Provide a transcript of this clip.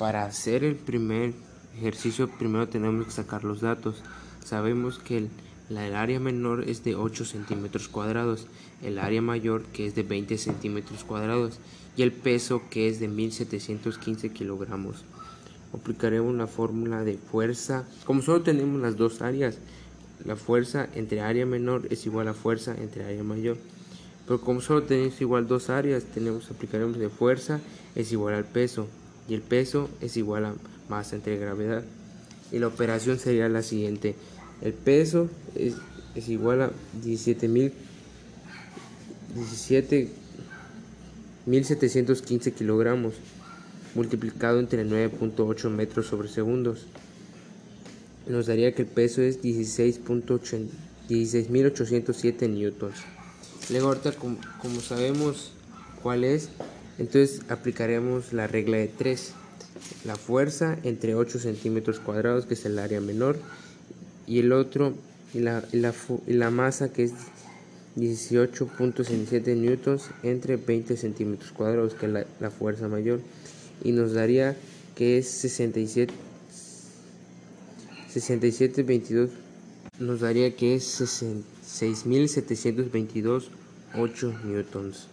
Para hacer el primer ejercicio primero tenemos que sacar los datos. Sabemos que el, área menor es de 8 centímetros cuadrados, el área mayor que es de 20 centímetros cuadrados y el peso que es de 1715 kilogramos. Aplicaremos la fórmula de fuerza. Como solo tenemos las dos áreas, la fuerza entre área menor es igual a fuerza entre área mayor. Pero como solo tenemos igual dos áreas, tenemos aplicaremos de fuerza es igual al peso y el peso es igual a masa entre gravedad. Y la operación sería la siguiente. El peso es, igual a 17.000 17.715 kilogramos multiplicado entre 9.8 metros sobre segundos. Nos daría que el peso es 16.807 newtons. Luego ahorita como, como sabemos cuál es, entonces aplicaremos la regla de 3. La fuerza entre 8 centímetros cuadrados, que es el área menor, y el otro, y la, masa que es 18.67 newtons entre 20 centímetros cuadrados, que es la, la, fuerza mayor, y nos daría que es 67, 6722, nos daría que es 6.722 8 newtons.